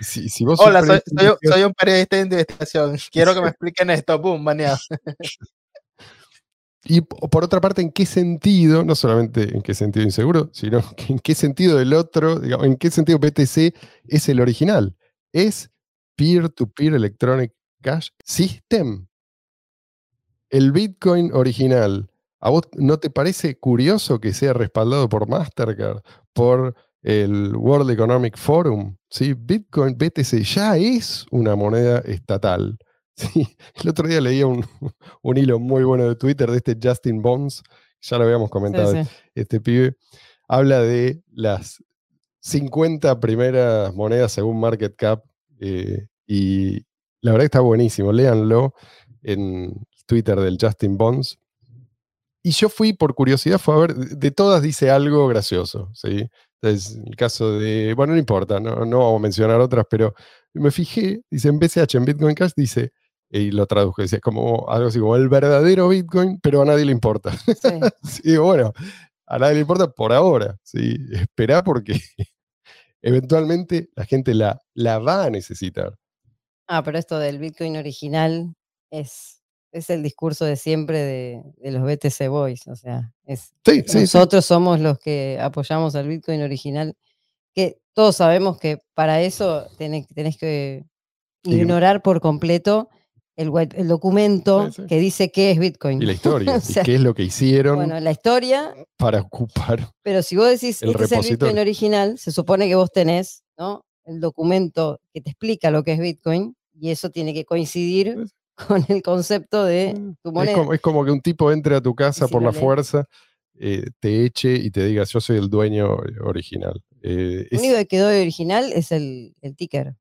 Si, si vos Hola, soy, soy, un- investigativo- soy un periodista de investigación. Quiero que me expliquen esto. Boom, baneado. Y por otra parte, ¿en qué sentido, no solamente en qué sentido inseguro, sino en qué sentido el otro, digamos, en qué sentido BTC es el original? Es Peer-to-Peer Electronic Cash System. El Bitcoin original, ¿a vos no te parece curioso que sea respaldado por Mastercard, por el World Economic Forum? ¿sí? Bitcoin, BTC ya es una moneda estatal. ¿sí? El otro día leía un, un hilo muy bueno de Twitter de este Justin Bonds, ya lo habíamos comentado, sí. este pibe, habla de las 50 primeras monedas según market cap eh, y la verdad que está buenísimo, léanlo en Twitter del Justin Bonds. Y yo fui por curiosidad, fue a ver, de todas dice algo gracioso, ¿sí? Entonces, el caso de, bueno, no importa, no, no vamos a mencionar otras, pero me fijé, dice en BCH, en Bitcoin Cash, dice, y lo traduje, decía como algo así como el verdadero Bitcoin, pero a nadie le importa. sí. Bueno, a nadie le importa por ahora, ¿sí? Esperá porque eventualmente la gente la, la va a necesitar. Ah, pero esto del Bitcoin original es, es el discurso de siempre de, de los BTC Boys. O sea, es, Sí, sí, sí. nosotros somos los que apoyamos al Bitcoin original, que todos sabemos que para eso tenés, tenés que Ign- ignorar por completo el, el documento Sí, sí. que dice qué es Bitcoin. Y la historia, O y sea, qué es lo que hicieron Bueno, la historia, para ocupar. pero si vos decís El este es el Bitcoin original, se supone que vos tenés ¿no? el documento que te explica lo que es Bitcoin y eso tiene que coincidir Pues con el concepto de Mm, tu Es moneda. como, es como que un tipo entre a tu casa si por la fuerza, eh, te eche y te diga, yo soy el dueño original. Eh, Lo es- único que quedó original es el, el ticker,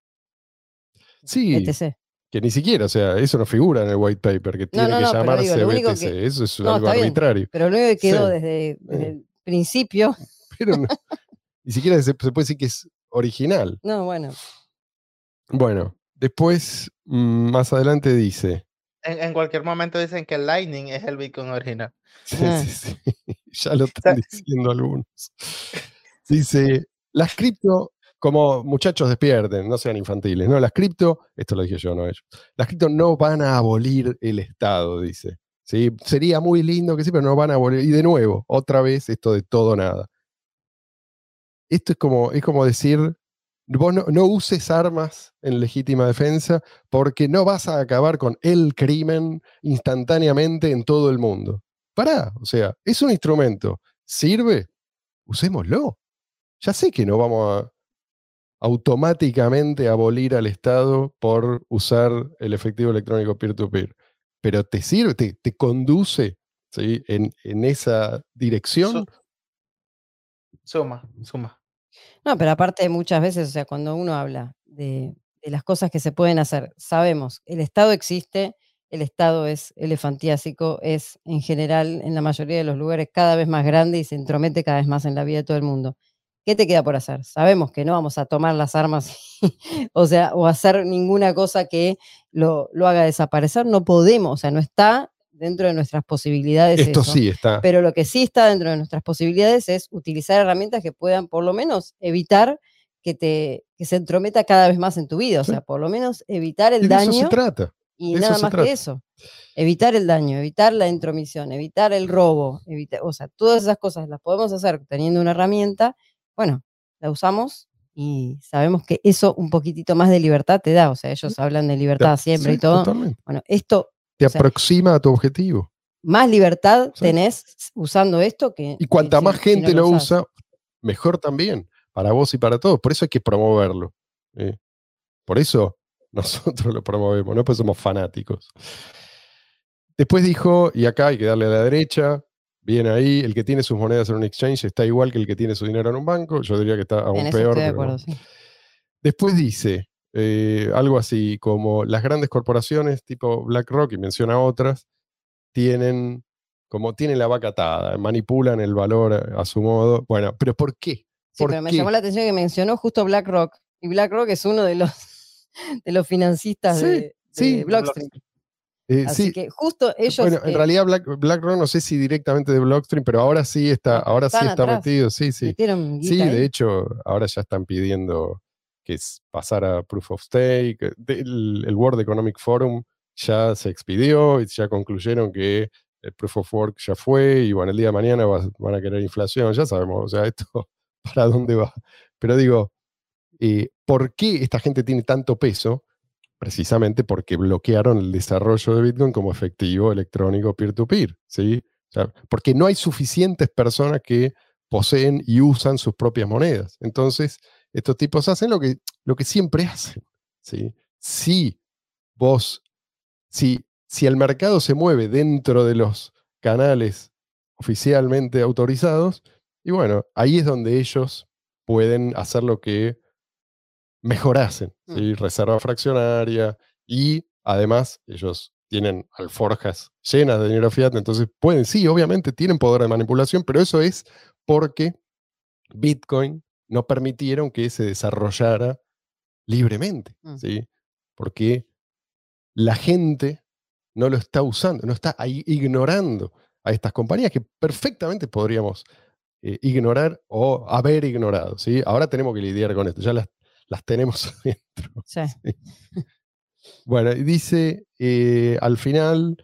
sí, BTC. que ni siquiera, o sea, eso no figura en el white paper, que tiene no, que no, llamarse digo, BTC. que- Eso es algo bien. arbitrario. Pero lo único que quedó Sí, desde, desde eh. el principio, Pero no- ni siquiera se, se puede decir que es original. no, bueno, Bueno, después, mm, más adelante dice, En, en cualquier momento dicen que el Lightning es el Bitcoin original. Sí, sí, sí. Ya lo están diciendo algunos. Dice, las cripto, como muchachos despierten, no sean infantiles, ¿no? Las cripto, esto lo dije yo, no ellos, las cripto no van a abolir el Estado, dice. ¿sí? Sería muy lindo que sí, pero no van a abolir. Y de nuevo, otra vez esto de todo nada. Esto es como, es como decir, vos no, uses armas en legítima defensa porque no vas a acabar con el crimen instantáneamente en todo el mundo. Pará, o sea, es un instrumento. ¿Sirve? Usémoslo. Ya sé que no vamos a automáticamente abolir al Estado por usar el efectivo electrónico peer-to-peer, pero te sirve, te, te conduce ¿sí? en, en esa dirección. Suma, suma. No, pero aparte muchas veces, o sea, cuando uno habla de, las cosas que se pueden hacer, sabemos, el Estado existe, el Estado es elefantiásico, es en general, en la mayoría de los lugares, cada vez más grande y se entromete cada vez más en la vida de todo el mundo. ¿Qué te queda por hacer? Sabemos que no vamos a tomar las armas, o sea, o hacer ninguna cosa que lo, lo haga desaparecer, no podemos, o sea, no está dentro de nuestras posibilidades. Esto eso. sí está. Pero lo que sí está dentro de nuestras posibilidades es utilizar herramientas que puedan por lo menos evitar que, te, que se entrometa cada vez más en tu vida. O sea, por lo menos evitar Y el de eso se daño trata. y nada más trata. que eso. Evitar el daño, evitar la intromisión, evitar el robo, evitar, o sea, todas esas cosas las podemos hacer teniendo una herramienta. Bueno, la usamos y sabemos que eso un poquitito más de libertad te da. O sea, ellos hablan de libertad siempre Sí, y todo. totalmente. Bueno, esto, Te o sea, aproxima a tu objetivo. más libertad Sí. tenés usando esto que. Y cuanta que más si gente no lo usa, mejor también, para vos y para todos. Por eso hay que promoverlo. ¿eh? Por eso nosotros lo promovemos, no pues somos fanáticos. Después dijo, y acá hay que darle a la derecha, bien ahí, el que tiene sus monedas en un exchange está igual que el que tiene su dinero en un banco. Yo diría que está aún En peor. estoy de acuerdo, sí. Después dice eh, algo así como las grandes corporaciones tipo BlackRock y menciona otras, tienen como tienen la vaca atada, manipulan el valor a, a su modo. Bueno, pero ¿por qué? Sí, ¿Por pero me qué? llamó la atención que mencionó justo BlackRock. Y BlackRock es uno de los, de los financistas Sí, de, sí, Blockstream. Eh, Así sí, que justo ellos. bueno, en eh, realidad Black, BlackRock no sé si directamente de Blockstream, pero ahora sí está, No, ahora sí está atrás. metido, sí, sí. Sí, de hecho, ahora ya están pidiendo que es pasar a Proof of Stake. eh, El, el World Economic Forum ya se expidió y ya concluyeron que el Proof of Work ya fue y bueno, el día de mañana va- van a querer inflación, ya sabemos, o sea, esto para dónde va. Pero digo, eh, ¿por qué esta gente tiene tanto peso? Precisamente porque bloquearon el desarrollo de Bitcoin como efectivo electrónico peer-to-peer, ¿sí? O sea, porque no hay suficientes personas que poseen y usan sus propias monedas. Entonces, estos tipos hacen lo que, lo que siempre hacen. ¿sí? Si vos, si, si el mercado se mueve dentro de los canales oficialmente autorizados, y bueno, ahí es donde ellos pueden hacer lo que mejor hacen, ¿sí? reserva fraccionaria y además ellos tienen alforjas llenas de dinero fiat, entonces pueden, sí, obviamente tienen poder de manipulación, pero eso es porque Bitcoin no permitieron que se desarrollara libremente, Mm. ¿sí? Porque la gente no lo está usando, no está ahí ignorando a estas compañías que perfectamente podríamos eh, ignorar o haber ignorado, ¿sí? Ahora tenemos que lidiar con esto, ya las, las tenemos adentro. Sí. Bueno, y dice eh, al final,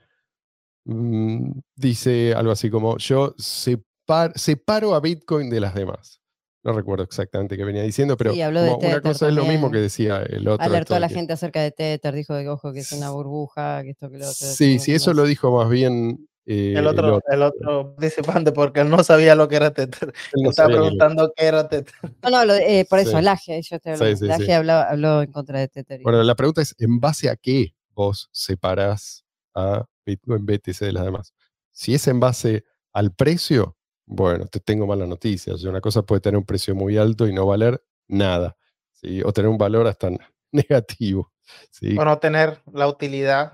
mm, dice algo así como, yo separ- separo a Bitcoin de las demás. No recuerdo exactamente qué venía diciendo, pero Sí, habló de como una cosa es lo mismo que decía el otro. Alertó a de la que- gente acerca de Tether, dijo que ojo que es una burbuja, que esto que lo otro. Sí, sí, eso lo dijo más bien eh, El otro, el otro participante, porque él no sabía lo que era Tether. No Estaba preguntando qué era Tether. No, no, lo- eh, por eso, Sí. Laje, yo te hablo. Sí, sí, Laje sí. habló, habló en contra de Tether. Bueno, la pregunta es, ¿en base a qué vos separás a Bitcoin BTC de las demás? Si es en base al precio, bueno, te tengo malas noticias. Una cosa puede tener un precio muy alto y no valer nada, ¿sí? o tener un valor hasta negativo. ¿sí? O no tener la utilidad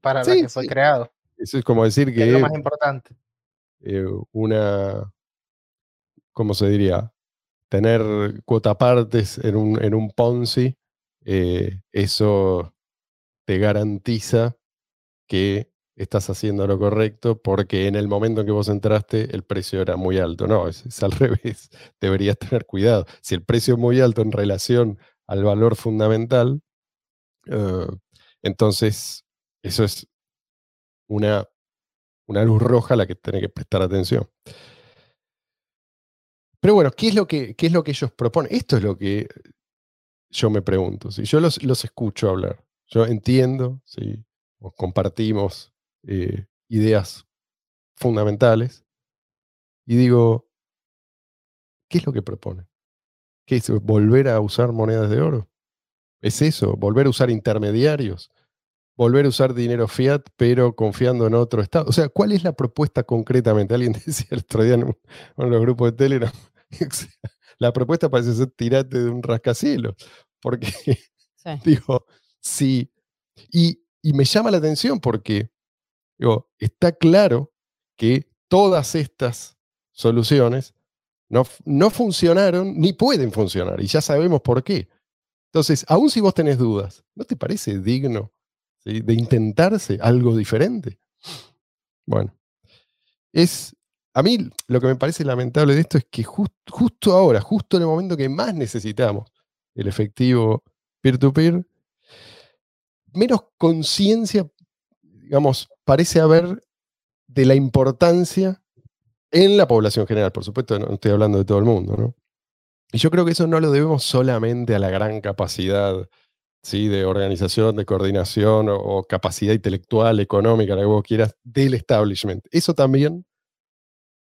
para la Sí, que fue creado, Eso es como decir que es lo más importante. eh, una, ¿cómo se diría? Tener cuotapartes en un, en un Ponzi, eh, eso te garantiza que estás haciendo lo correcto porque en el momento en que vos entraste el precio era muy alto. No, es, al revés. Deberías tener cuidado. Si el precio es muy alto en relación al valor fundamental, eh, entonces eso es una, una luz roja a la que tenés que prestar atención. Pero bueno, ¿qué es lo que, qué es lo que ellos proponen? Esto es lo que yo me pregunto. ¿sí? Yo los, los escucho hablar. Yo entiendo, ¿sí? compartimos eh, ideas fundamentales. Y digo, ¿qué es lo que proponen? ¿Qué es volver a usar monedas de oro? ¿Es eso? ¿Volver a usar intermediarios? ¿Volver a usar dinero fiat pero confiando en otro estado? O sea, ¿cuál es la propuesta concretamente? Alguien decía el otro día en, los grupos de Telegram, la propuesta parece ser tirate de un rascacielos. Porque Sí. Digo, sí. Y, y me llama la atención porque digo, está claro que todas estas soluciones no, no funcionaron ni pueden funcionar. Y ya sabemos por qué. Entonces, aun si vos tenés dudas, ¿no te parece digno de intentarse algo diferente? Bueno, es. A mí lo que me parece lamentable de esto es que jus- justo ahora, justo en el momento que más necesitamos el efectivo peer-to-peer, menos conciencia, digamos, parece haber de la importancia en la población general. Por supuesto, no estoy hablando de todo el mundo, ¿no? Y yo creo que eso no lo debemos solamente a la gran capacidad ¿sí? de organización, de coordinación o, o capacidad intelectual, económica, la que vos quieras, del establishment. Eso también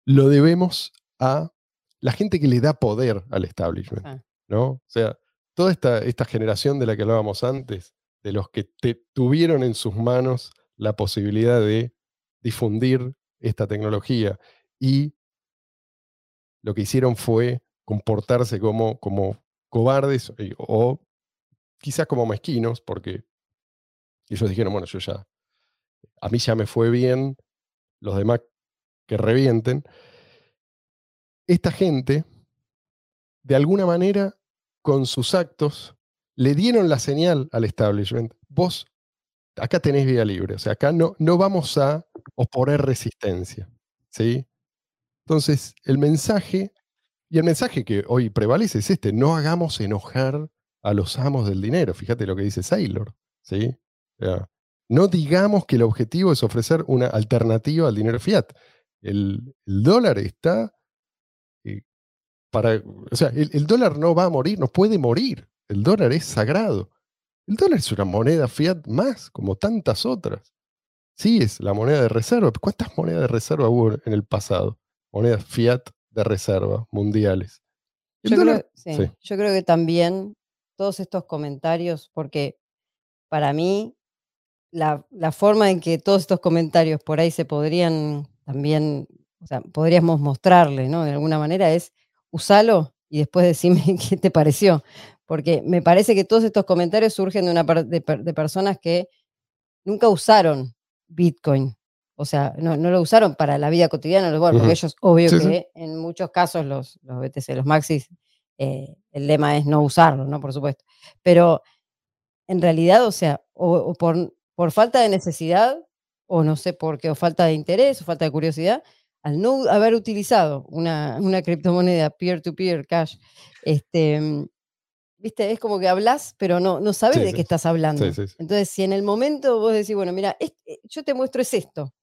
lo debemos a la gente que le da poder al establishment. ¿no? O sea, toda esta, esta generación de la que hablábamos antes, de los que te- tuvieron en sus manos la posibilidad de difundir esta tecnología y lo que hicieron fue comportarse como, como cobardes eh, o quizás como mezquinos, porque ellos dijeron, bueno, yo ya, a mí ya me fue bien, los demás que revienten. Esta gente, de alguna manera, con sus actos, le dieron la señal al establishment. Vos acá tenés vía libre, o sea, acá no, no vamos a oponer resistencia, ¿sí? Entonces, el mensaje, y el mensaje que hoy prevalece es este, no hagamos enojar a los amos del dinero, fíjate lo que dice Saylor, ¿sí? No digamos que el objetivo es ofrecer una alternativa al dinero fiat. El, dólar está eh, para, o sea, el dólar no va a morir, no puede morir. El dólar es sagrado. El dólar es una moneda fiat más, como tantas otras. Sí, es la moneda de reserva. ¿Cuántas monedas de reserva hubo en el pasado? Monedas fiat de reserva mundiales. Yo dólar- creo, sí, sí. yo creo que también todos estos comentarios, porque para mí la, la forma en que todos estos comentarios por ahí se podrían también, o sea, podríamos mostrarle, ¿no? De alguna manera es usalo y después decime qué te pareció. Porque me parece que todos estos comentarios surgen de, una per- de, per- de personas que nunca usaron Bitcoin. O sea, no, no lo usaron para la vida cotidiana, bueno, porque ellos, obvio Sí, que sí. en muchos casos los, los BTC, los Maxis, eh, el lema es no usarlo, ¿no? Por supuesto. Pero en realidad, o sea, o, o por, por falta de necesidad, o no sé por qué, o falta de interés, o falta de curiosidad, al no haber utilizado una, una criptomoneda peer-to-peer cash, este, viste, es como que hablas, pero no, no sabes Sí, de sí. qué estás hablando. sí. Entonces, si en el momento vos decís, bueno, mira, eh, yo te muestro es esto,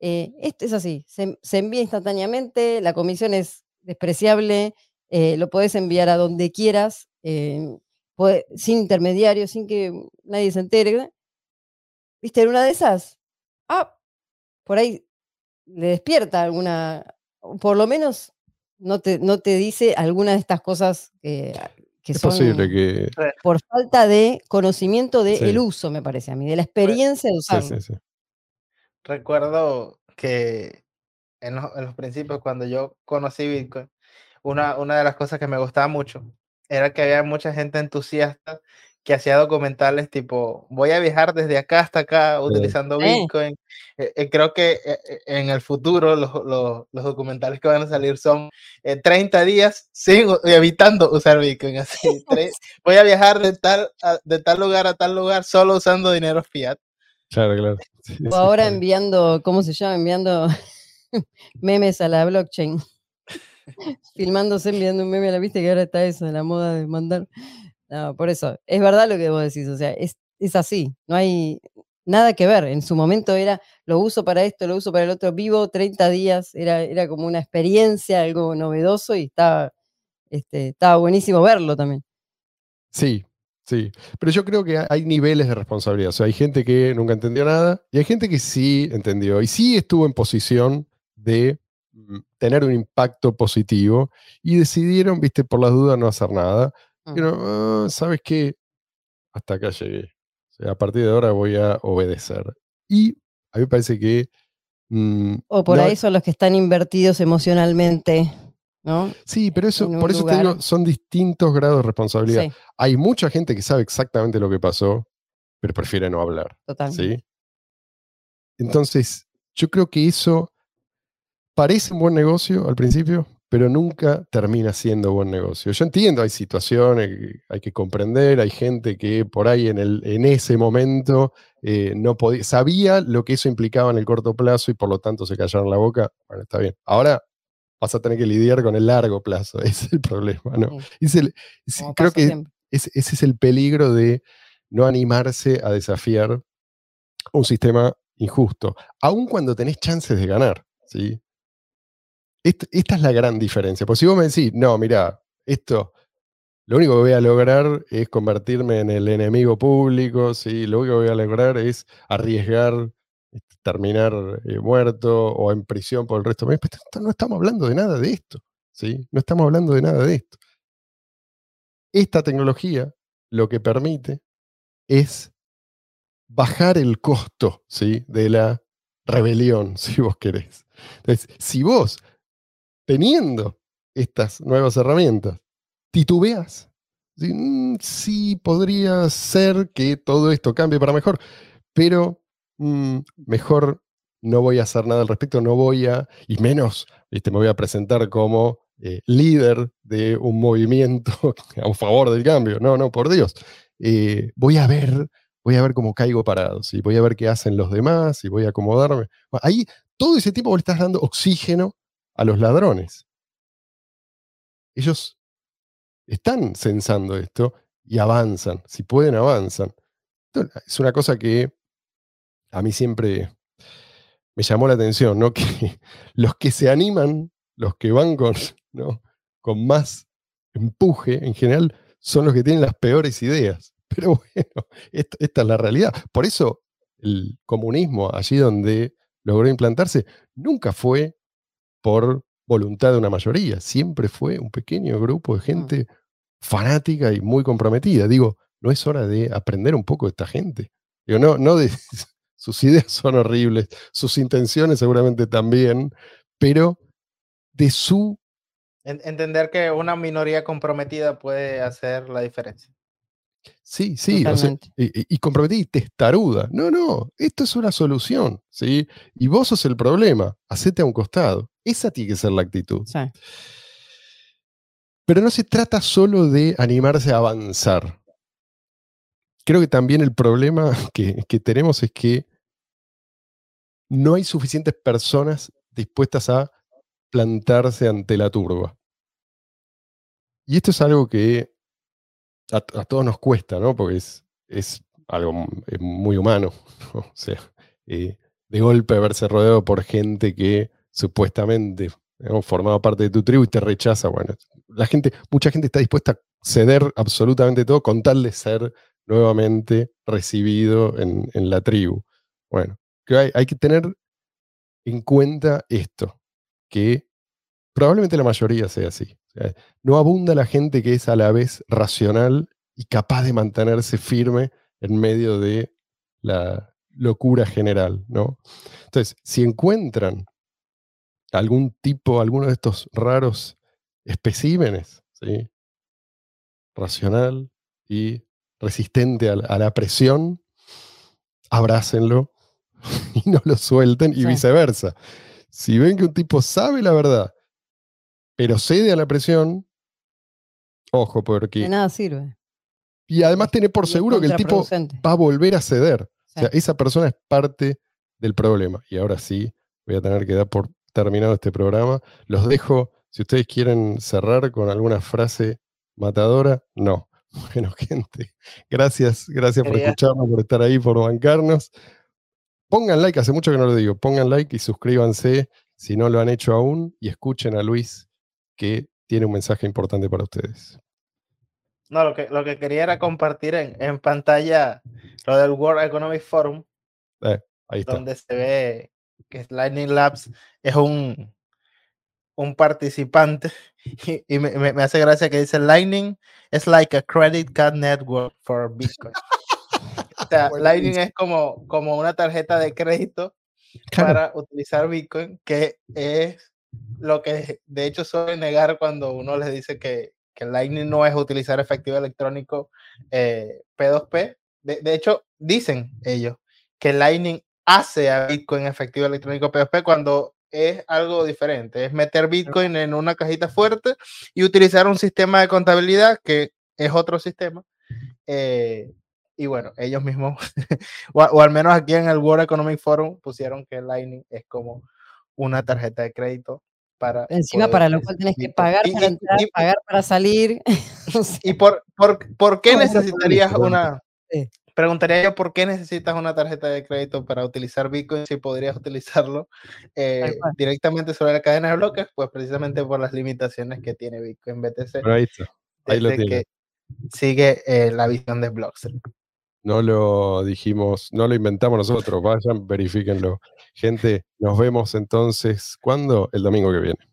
eh, esto es así, se, se envía instantáneamente, la comisión es despreciable, eh, lo podés enviar a donde quieras, eh, puede- sin intermediario, sin que nadie se entere. ¿Viste? En una de esas, ah, por ahí le despierta alguna, por lo menos no te, no te dice alguna de estas cosas que, que Es son posible que. por falta de conocimiento del Sí. uso, me parece a mí, de la experiencia de Sí, usarlo. sí, sí. Recuerdo que en los, en los principios, cuando yo conocí Bitcoin, una, una de las cosas que me gustaba mucho era que había mucha gente entusiasta que hacía documentales tipo, voy a viajar desde acá hasta acá utilizando Sí. Bitcoin. Eh, eh, creo que eh, eh, en el futuro los, los- los documentales que van a salir son eh, 30 días sin, evitando usar Bitcoin. Así, tre- voy a viajar de tal, a- de tal lugar a tal lugar solo usando dinero fiat. Claro, claro. Sí, sí, O ahora bien. enviando, ¿cómo se llama? Enviando memes a la blockchain. Filmándose enviando un meme a la vista que ahora está eso, de la moda de mandar. No, por eso, es verdad lo que vos decís, o sea, es, es así, no hay nada que ver. En su momento era, lo uso para esto, lo uso para el otro, vivo 30 días, era, era como una experiencia, algo novedoso y estaba, este, estaba buenísimo verlo también. Sí, sí. Pero yo creo que ha- hay niveles de responsabilidad. O sea, hay gente que nunca entendió nada y hay gente que sí entendió y sí estuvo en posición de mm, tener un impacto positivo y decidieron, viste, por las dudas no hacer nada. Mm. Pero, "Ah, ¿sabes qué? Hasta acá llegué. Sea, a partir de ahora voy a obedecer. Y a mí me parece que... mm, O por no- ahí son los que están invertidos emocionalmente, ¿no? Sí, pero eso, por eso te digo, son distintos grados de responsabilidad. Sí, Hay mucha gente que sabe exactamente lo que pasó, pero prefiere no hablar. totalmente. ¿sí? Entonces, yo creo que eso parece un buen negocio al principio, pero nunca termina siendo buen negocio. Yo entiendo, hay situaciones que hay que comprender, hay gente que por ahí en, el, en ese momento eh, no podía, sabía lo que eso implicaba en el corto plazo y por lo tanto se callaron la boca. Bueno, está bien. Ahora vas a tener que lidiar con el largo plazo, ese es el problema, ¿no? Sí, Es el- es- creo que ese es el peligro de no animarse a desafiar un sistema injusto, aun cuando tenés chances de ganar. ¿sí? Est- esta es la gran diferencia. Porque si vos me decís, no, mira, esto, lo único que voy a lograr es convertirme en el enemigo público, ¿sí? lo único que voy a lograr es arriesgar este, terminar eh, muerto o en prisión por el resto. de mi vida". No estamos hablando de nada de esto. ¿sí? No estamos hablando de nada de esto. Esta tecnología lo que permite es bajar el costo ¿sí? de la rebelión, si vos querés. Entonces, si vos, teniendo estas nuevas herramientas, titubeas, ¿sí? "Mm, sí podría ser que todo esto cambie para mejor, pero mm, mejor no voy a hacer nada al respecto, no voy a, y menos, ¿viste? me voy a presentar como eh, líder de un movimiento a favor del cambio. No, no, por Dios. Eh, voy a ver voy a ver cómo caigo parado, ¿sí? voy a ver qué hacen los demás y voy a acomodarme. Ahí, todo ese tiempo le estás dando oxígeno a los ladrones. Ellos están censando esto y avanzan, si pueden avanzan. es una cosa que a mí siempre me llamó la atención, ¿no? Que los que se animan, los que van con, ¿no? con más empuje, en general, son los que tienen las peores ideas. Pero bueno, esta, es la realidad. Por eso el comunismo, allí donde logró implantarse, nunca fue por voluntad de una mayoría, siempre fue un pequeño grupo de mm. gente fanática y muy comprometida. Digo, no es hora de aprender un poco de esta gente. Digo, no, no de, sus ideas son horribles, sus intenciones seguramente también, pero de su... Entender que una minoría comprometida puede hacer la diferencia. Sí, sí, y, comprometida y testaruda. No, no, esto es una solución, ¿sí? Y vos sos el problema, hacete a un costado. Esa tiene que ser la actitud. Pero no se trata solo de animarse a avanzar. Creo que también el problema que, que tenemos es que no hay suficientes personas dispuestas a plantarse ante la turba. Y esto es algo que a, todos nos cuesta, ¿no? Porque es, es algo muy humano. O sea, eh, de golpe verse rodeado por gente que supuestamente formaba parte de tu tribu y te rechaza. Bueno, la gente, mucha gente está dispuesta a ceder absolutamente todo con tal de ser nuevamente recibido en, la tribu. Bueno, hay, hay que tener en cuenta esto, que probablemente la mayoría sea así. no abunda la gente que es a la vez racional y capaz de mantenerse firme en medio de la locura general, ¿no? Entonces, si encuentran algún tipo, alguno de estos raros especímenes, ¿sí? racional y resistente a la, presión, abrácenlo y no lo suelten y viceversa. Si ven que un tipo sabe la verdad, pero cede a la presión, ojo, porque... De nada sirve. Y además tener por seguro que el tipo va a volver a ceder. O sea, esa persona es parte del problema. Y ahora sí, voy a tener que dar por terminado este programa. Los dejo, si ustedes quieren cerrar con alguna frase matadora, no. Bueno, gente, gracias, gracias por escucharnos, por estar ahí, por bancarnos. Pongan like, hace mucho que no lo digo, pongan like y suscríbanse si no lo han hecho aún y escuchen a Luis que tiene un mensaje importante para ustedes. No, lo que, lo que quería era compartir en, pantalla lo del World Economic Forum, eh, ahí está. donde se ve que Lightning Labs es un, un participante y, me, me, hace gracia que dice Lightning es like a credit card network for Bitcoin. o sea, Lightning es como, como una tarjeta de crédito para utilizar Bitcoin, que es lo que de hecho suele negar cuando uno les dice que, que Lightning no es utilizar efectivo electrónico P2P. Eh, de, de, hecho, dicen ellos que Lightning hace a Bitcoin efectivo electrónico P2P cuando es algo diferente, es meter Bitcoin en una cajita fuerte y utilizar un sistema de contabilidad que es otro sistema. Eh, y bueno, ellos mismos, o, al menos aquí en el World Economic Forum, pusieron que Lightning es como una tarjeta de crédito para... Encima para lo cual tienes que pagar para entrar, pagar para salir. ¿Y por, por, por qué necesitarías una... Preguntaría yo por qué necesitas una tarjeta de crédito para utilizar Bitcoin si podrías utilizarlo eh, directamente sobre la cadena de bloques, pues precisamente por las limitaciones que tiene Bitcoin BTC. ahí está. Ahí lo tiene. sigue eh, la visión de Blockstream. No lo dijimos, no lo inventamos nosotros. Vayan, verifíquenlo. Gente, nos vemos entonces, ¿cuándo? El domingo que viene.